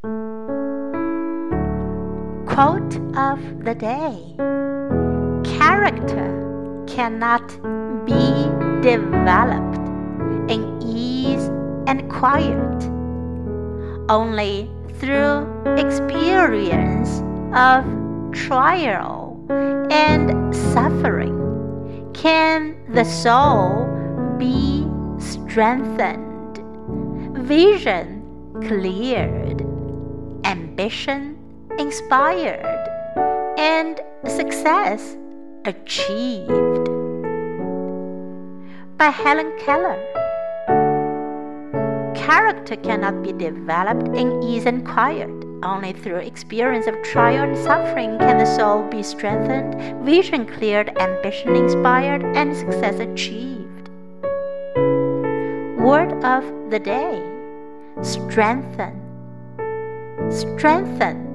Quote of the day. Character cannot be developed in ease and quiet, only through experience of trial and suffering can the soul be strengthened, vision cleared, ambition inspired, and success achieved. By Helen Keller. Character cannot be developed in ease and quiet. Only through experience of trial and suffering can the soul be strengthened, vision cleared, ambition inspired, and success achieved. Word of the day strengthen. Strengthen